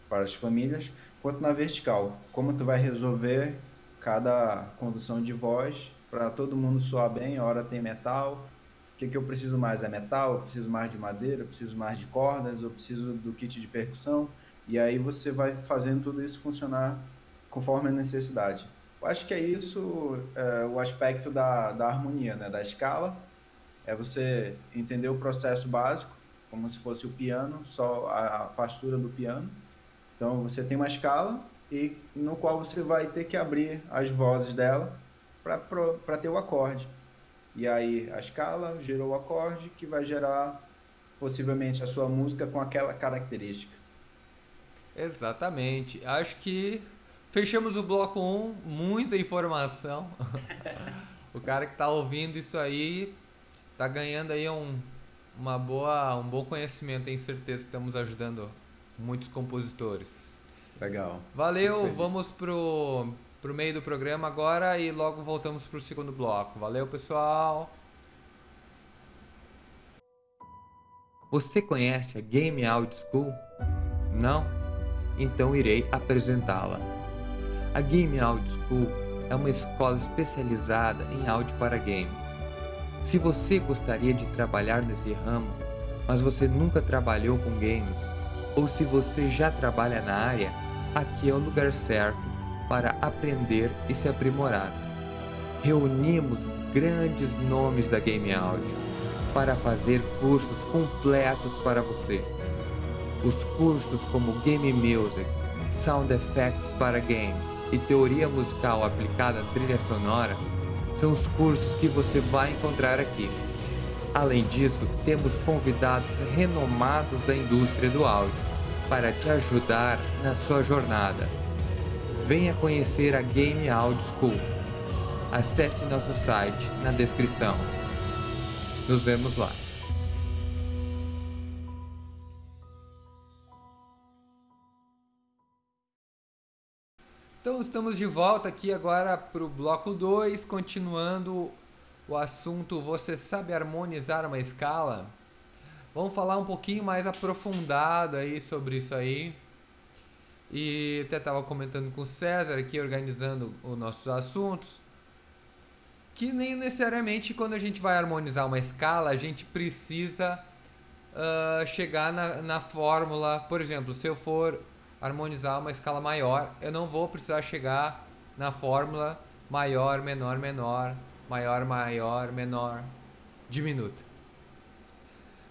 para as famílias, quanto na vertical. Como tu vai resolver cada condução de voz para todo mundo soar bem, a hora tem metal. O que, que eu preciso mais? É metal? Eu preciso mais de madeira? Eu preciso mais de cordas? Eu preciso do kit de percussão? E aí você vai fazendo tudo isso funcionar conforme a necessidade. Eu acho que é isso é, o aspecto da, da harmonia, né? da escala. É você entender o processo básico, como se fosse o piano, só a, a pastura do piano. Então você tem uma escala e no qual você vai ter que abrir as vozes dela para ter o acorde. E aí a escala gerou o acorde que vai gerar possivelmente a sua música com aquela característica. Exatamente. Acho que Fechamos o bloco 1, muita informação. o cara que está ouvindo isso aí está ganhando aí um, uma boa, um bom conhecimento, tenho certeza que estamos ajudando muitos compositores. Legal. Valeu, vamos pro, pro meio do programa agora e logo voltamos pro segundo bloco. Valeu, pessoal. Você conhece a Game Audio School? Não? Então irei apresentá-la. A Game Audio School é uma escola especializada em áudio para games. Se você gostaria de trabalhar nesse ramo, mas você nunca trabalhou com games, ou se você já trabalha na área, aqui é o lugar certo para aprender e se aprimorar. Reunimos grandes nomes da Game Audio para fazer cursos completos para você. Os cursos como Game Music, Sound Effects para Games e Teoria Musical aplicada à trilha sonora são os cursos que você vai encontrar aqui. Além disso, temos convidados renomados da indústria do áudio para te ajudar na sua jornada. Venha conhecer a Game Audio School. Acesse nosso site na descrição. Nos vemos lá. Então estamos de volta aqui agora para o bloco 2, continuando o assunto Você sabe harmonizar uma escala? Vamos falar um pouquinho mais aprofundado aí sobre isso aí. E até estava comentando com o César aqui, organizando os nossos assuntos. Que nem necessariamente quando a gente vai harmonizar uma escala, a gente precisa uh, chegar na, na fórmula. Por exemplo, se eu for harmonizar uma escala maior, eu não vou precisar chegar na fórmula maior, menor, menor, maior, maior, menor, diminuto.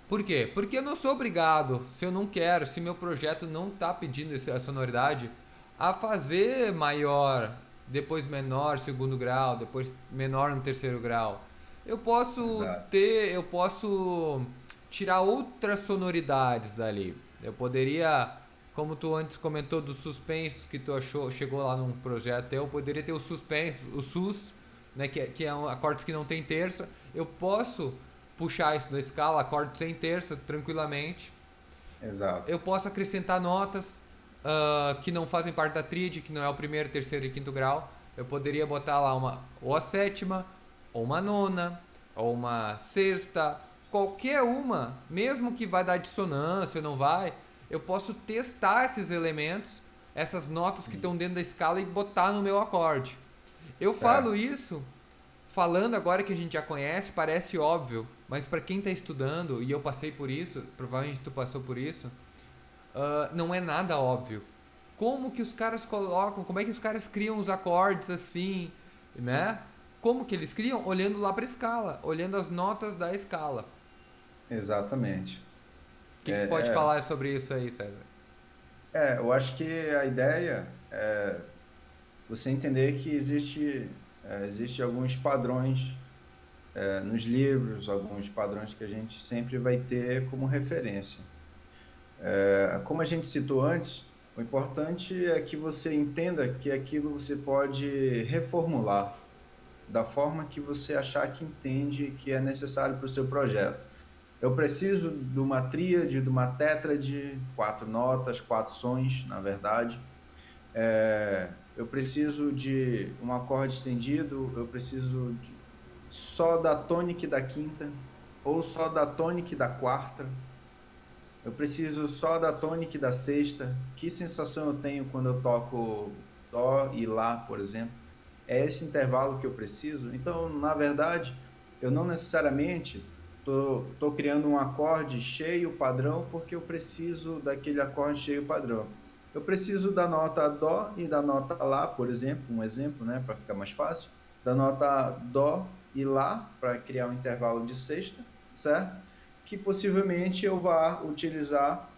Por quê? Porque eu não sou obrigado, se eu não quero, se meu projeto não está pedindo essa sonoridade, a fazer maior, depois menor, segundo grau, depois menor no terceiro grau. Eu posso Exato. ter, eu posso tirar outras sonoridades dali. Eu poderia como tu antes comentou dos suspensos que tu achou, chegou lá num projeto teu, poderia ter o suspenso, o sus, né, que, é, que é um, acordes que não tem terça. Eu posso puxar isso da escala, acordes sem terça, tranquilamente. Exato. Eu posso acrescentar notas uh, que não fazem parte da tríade, que não é o primeiro, terceiro e quinto grau. Eu poderia botar lá uma ou a sétima, ou uma nona, ou uma sexta, qualquer uma, mesmo que vai dar dissonância, não vai, eu posso testar esses elementos, essas notas que estão dentro da escala e botar no meu acorde. Eu certo. falo isso falando agora que a gente já conhece, parece óbvio, mas para quem está estudando, e eu passei por isso, provavelmente tu passou por isso, uh, não é nada óbvio. Como que os caras colocam, como é que os caras criam os acordes assim, né? Como que eles criam? Olhando lá para a escala, olhando as notas da escala. Exatamente. O que, é, que pode é, falar sobre isso aí, César? É, eu acho que a ideia é você entender que existe, é, existe alguns padrões é, nos livros, alguns padrões que a gente sempre vai ter como referência. É, como a gente citou antes, o importante é que você entenda que aquilo você pode reformular da forma que você achar que entende que é necessário para o seu projeto. Eu preciso de uma tríade, de uma tétrade, quatro notas, quatro sons, na verdade. É, eu preciso de um acorde estendido, eu preciso só da tônica da quinta, ou só da tônica da quarta. Eu preciso só da tônica da sexta. Que sensação eu tenho quando eu toco dó e lá, por exemplo? É esse intervalo que eu preciso? Então, na verdade, eu não necessariamente tô, tô criando um acorde cheio padrão porque eu preciso daquele acorde cheio padrão. Eu preciso da nota dó e da nota lá, por exemplo, um exemplo, né, para ficar mais fácil, da nota dó e lá para criar um intervalo de sexta, certo? Que possivelmente eu vá utilizar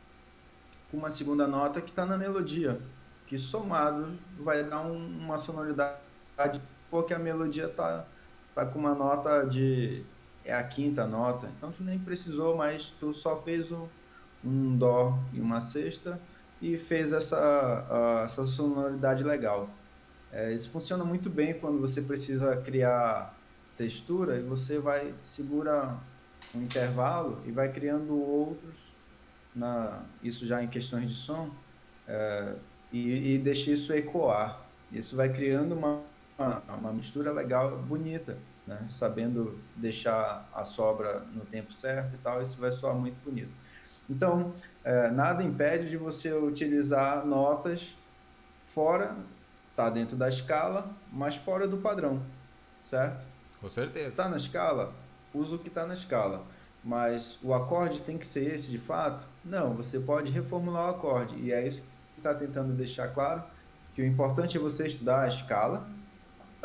uma segunda nota que está na melodia, que somado vai dar um, uma sonoridade porque a melodia tá tá com uma nota de é a quinta nota, então tu nem precisou, mas tu só fez um, um dó e uma sexta e fez essa, uh, essa sonoridade legal. É, isso funciona muito bem quando você precisa criar textura e você vai segura um intervalo e vai criando outros na isso já em questões de som é, e, e deixa isso ecoar. Isso vai criando uma, uma, uma mistura legal, bonita, né? Sabendo deixar a sobra no tempo certo e tal, isso vai soar muito bonito. Então, é, nada impede de você utilizar notas fora, tá dentro da escala, mas fora do padrão, certo? Com certeza. Está na escala, usa o que está na escala. Mas o acorde tem que ser esse de fato? Não, você pode reformular o acorde. E é isso que está tentando deixar claro, que o importante é você estudar a escala,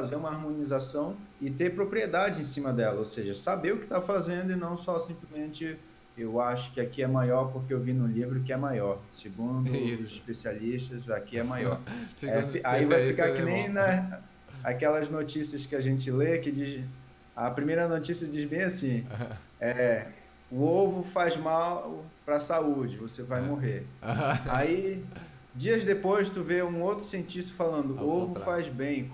fazer uma harmonização e ter propriedade em cima dela, ou seja, saber o que está fazendo e não só simplesmente eu acho que aqui é maior porque eu vi no livro que é maior. Segundo Isso. os especialistas, aqui é maior. é, aí vai ficar que nem na, aquelas notícias que a gente lê que diz. A primeira notícia diz bem assim: é, o ovo faz mal para a saúde, você vai morrer. Aí, dias depois, tu vê um outro cientista falando: o ovo faz bem,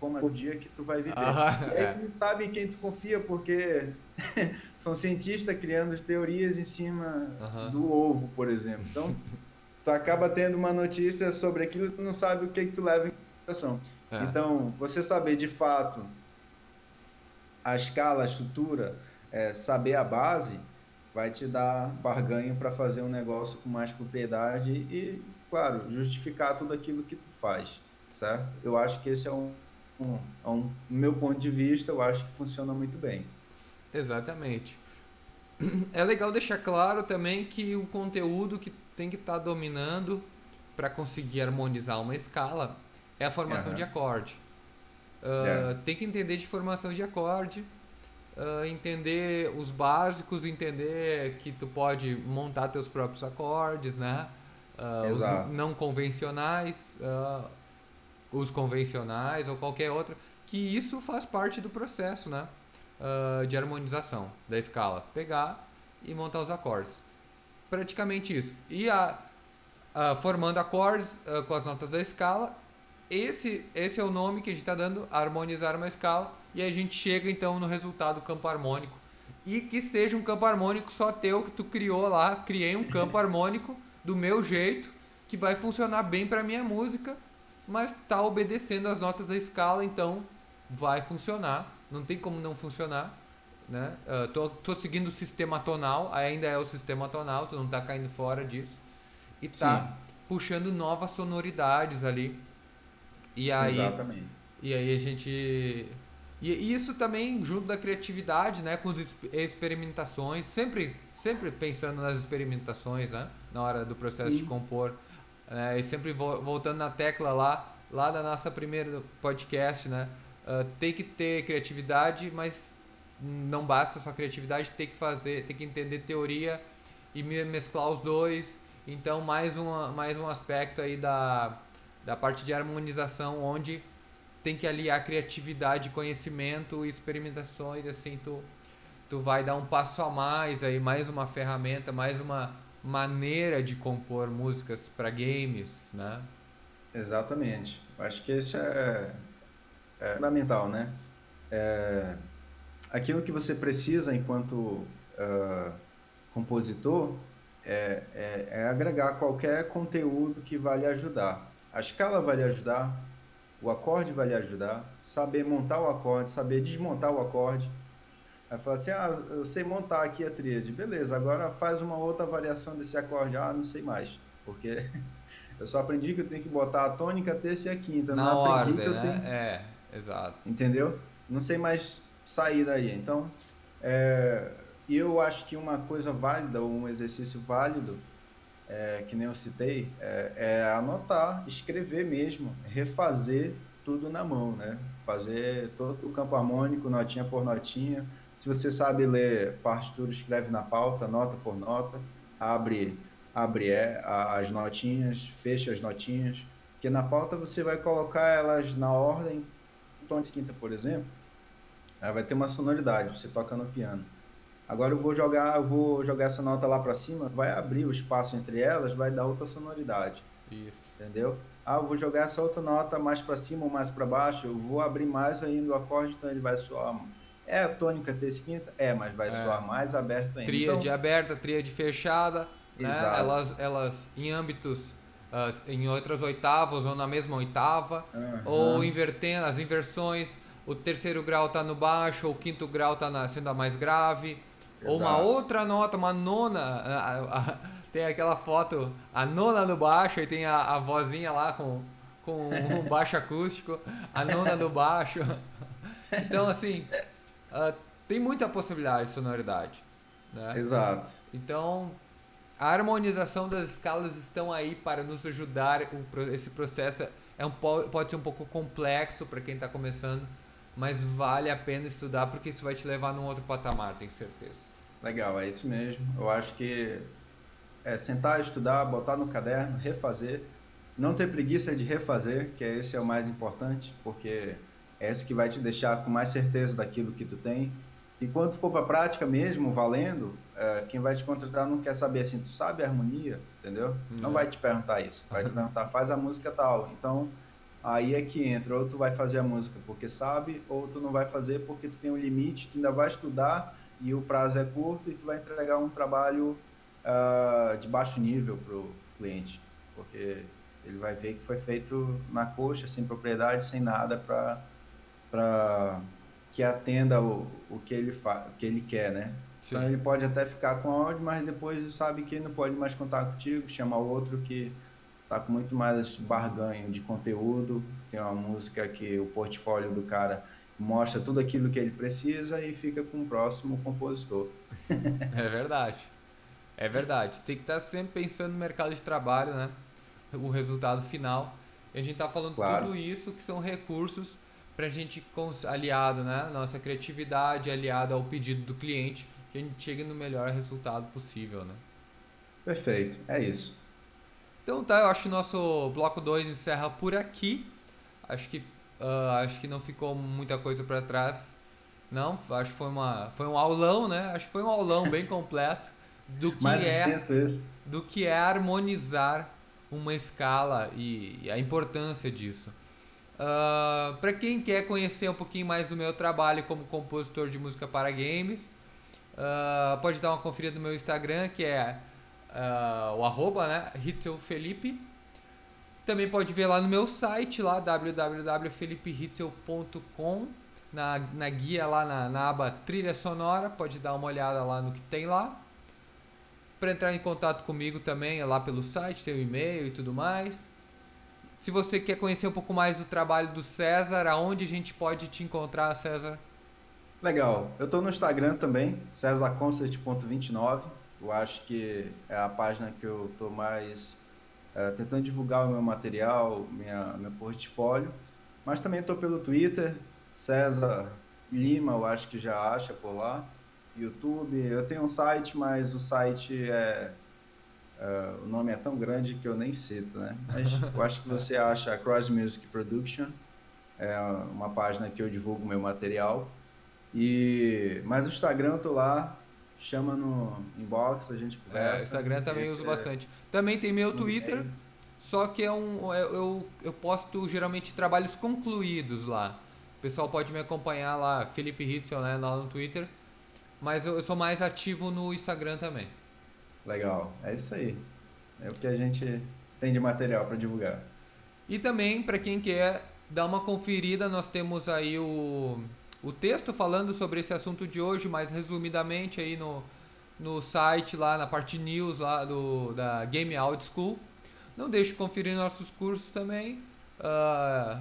como é o dia que tu vai viver. e aí é. tu não sabe em quem tu confia, porque são cientistas criando teorias em cima do ovo, por exemplo. Então, tu acaba tendo uma notícia sobre aquilo e tu não sabe o que, que tu leva em consideração. É. Então, você saber de fato a escala, a estrutura, é, saber a base, vai te dar barganho para fazer um negócio com mais propriedade e, claro, justificar tudo aquilo que tu faz, certo? Eu acho que esse é um, um, é um meu ponto de vista, eu acho que funciona muito bem. Exatamente. É legal deixar claro também que o conteúdo que tem que estar tá dominando para conseguir harmonizar uma escala é a formação uhum. de acorde. Uh, Tem que entender de formação de acorde, uh, entender os básicos, entender que tu pode montar teus próprios acordes, né? Uh, os não convencionais, os convencionais ou qualquer outro, que isso faz parte do processo, né? de harmonização da escala. Pegar e montar os acordes. Praticamente isso. E a, formando acordes com as notas da escala esse, esse é o nome que a gente está dando, harmonizar uma escala, e a gente chega então no resultado campo harmônico. E que seja um campo harmônico só teu que tu criou lá, criei um campo harmônico do meu jeito, que vai funcionar bem para minha música, mas tá obedecendo as notas da escala, então vai funcionar. Não tem como não funcionar, né? Uh, tô, tô seguindo o sistema tonal, ainda é o sistema tonal, tu não tá caindo fora disso. E tá Sim. puxando novas sonoridades ali e aí, Exatamente. E aí a gente. E isso também junto da criatividade, né? Com as experimentações, sempre, sempre pensando nas experimentações, né? Na hora do processo Sim. de compor. É, e sempre voltando na tecla lá, lá da nossa primeira podcast, né? Uh, tem que ter criatividade, mas não basta só criatividade, tem que fazer, tem que entender teoria e mesclar os dois. Então, mais, uma, mais um aspecto aí da, da parte de harmonização, onde tem que aliar criatividade, conhecimento e experimentações, assim, tu, tu vai dar um passo a mais aí, mais uma ferramenta, mais uma maneira de compor músicas para games, né? Exatamente. Acho que esse é, é fundamental, né? É, aquilo que você precisa enquanto uh, compositor é, é, é agregar qualquer conteúdo que vai lhe ajudar. A escala vai lhe ajudar, o acorde vai lhe ajudar, saber montar o acorde, saber desmontar o acorde, Aí fala assim, ah, eu sei montar aqui a tríade. Beleza, agora faz uma outra variação desse acorde. Ah, não sei mais. Porque eu só aprendi que eu tenho que botar a tônica, a terça e a quinta. Na não aprendi ordem, que eu né? tenho... É, exato. Entendeu? Não sei mais sair daí. Então, é... eu acho que uma coisa válida, ou um exercício válido, é, que nem eu citei, é, é anotar, escrever mesmo, refazer tudo na mão, né? Fazer todo o campo harmônico, notinha por notinha, se você sabe ler partitura, escreve na pauta, nota por nota, abre, abre é, as notinhas, fecha as notinhas, porque na pauta você vai colocar elas na ordem, tom de quinta, por exemplo, ela vai ter uma sonoridade, você toca no piano. Agora eu vou jogar, eu vou jogar essa nota lá para cima, vai abrir o espaço entre elas, vai dar outra sonoridade. Isso. Entendeu? Ah, eu vou jogar essa outra nota mais para cima ou mais para baixo, eu vou abrir mais ainda o acorde, então ele vai soar é a tônica terça quinta? É, mas vai é. soar mais aberto ainda. Tríade então, aberta, tríade fechada, né? Elas, elas em âmbitos, uh, em outras oitavas ou na mesma oitava, uhum. ou invertendo as inversões, o terceiro grau está no baixo, ou o quinto grau está sendo a mais grave, Exato. ou uma outra nota, uma nona, a, a, tem aquela foto, a nona no baixo e tem a, a vozinha lá com, com um baixo acústico, a nona no baixo. Então, assim, uh, tem muita possibilidade de sonoridade. Né? Exato. Então, a harmonização das escalas estão aí para nos ajudar. esse processo é um, pode ser um pouco complexo para quem está começando, mas vale a pena estudar porque isso vai te levar num outro patamar, tenho certeza. Legal, é isso mesmo. Eu acho que é sentar, estudar, botar no caderno, refazer, não ter preguiça de refazer, que esse é o mais importante, porque é esse que vai te deixar com mais certeza daquilo que tu tem. E quando for para a prática mesmo, valendo, é, quem vai te contratar não quer saber assim, tu sabe a harmonia, entendeu? Não, não vai te perguntar isso, vai te perguntar, faz a música tal. Então, aí é que entra, ou tu vai fazer a música porque sabe, ou tu não vai fazer porque tu tem um limite, tu ainda vai estudar e o prazo é curto e tu vai entregar um trabalho uh, de baixo nível para o cliente, porque ele vai ver que foi feito na coxa, sem propriedade, sem nada para para que atenda o, o que ele fa, que ele quer, né? Sim. Então ele pode até ficar com áudio, mas depois sabe que não pode mais contar contigo, chama outro que tá com muito mais barganho de conteúdo, tem uma música que o portfólio do cara mostra tudo aquilo que ele precisa e fica com o próximo compositor. é verdade. É verdade. Tem que estar tá sempre pensando no mercado de trabalho, né? O resultado final. E a gente tá falando claro. tudo isso que são recursos para a gente, aliado, né? Nossa criatividade aliada ao pedido do cliente, que a gente chegue no melhor resultado possível, né? Perfeito, é isso. Então tá, eu acho que nosso bloco 2 encerra por aqui. Acho que, uh, acho que não ficou muita coisa para trás. Não, acho que foi, uma, foi um aulão, né? Acho que foi um aulão bem completo do que Mais é esse. do que é harmonizar uma escala e, e a importância disso. Uh, ah, para quem quer conhecer um pouquinho mais do meu trabalho como compositor de música para games, uh, pode dar uma conferida no meu Instagram, que é uh, o arroba, né. Também pode ver lá no meu site, lá www.felipehitzel.com, na, na guia lá na, na aba trilha sonora, pode dar uma olhada lá no que tem lá. Para entrar em contato comigo também, é lá pelo site, tem o e-mail e tudo mais. Se você quer conhecer um pouco mais do trabalho do César, aonde a gente pode te encontrar, César? Legal. Eu estou no Instagram também, cesarconcert.29. Eu acho que é a página que eu estou mais é, tentando divulgar o meu material, minha, meu portfólio. Mas também estou pelo Twitter, César Lima, eu acho que já acha por lá. YouTube. Eu tenho um site, mas o site é Uh, o nome é tão grande que eu nem cito, né? Mas eu acho que você acha a Cross Music Production, é uma página que eu divulgo meu material. E mas o Instagram eu tô lá, chama no inbox, a gente conversa. É, Instagram também uso é... bastante. Também tem meu Twitter, é. só que é um é, eu, eu posto geralmente trabalhos concluídos lá. O pessoal pode me acompanhar lá, Felipe Hitzel, né, lá no Twitter. Mas eu, eu sou mais ativo no Instagram também. Legal, é isso aí. É o que a gente tem de material para divulgar. E também, para quem quer dar uma conferida, nós temos aí o, o texto falando sobre esse assunto de hoje, mais resumidamente aí no, no site lá na parte news lá do da Game Out School. Não deixe de conferir nossos cursos também. Uh,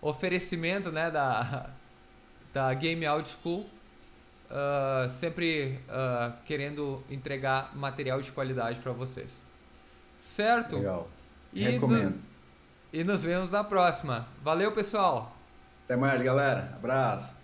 oferecimento né, da, da Game Out School. Uh, sempre uh, querendo entregar material de qualidade para vocês. Certo? Legal. E Recomendo. No, e nos vemos na próxima. Valeu, pessoal. Até mais, galera. Abraço.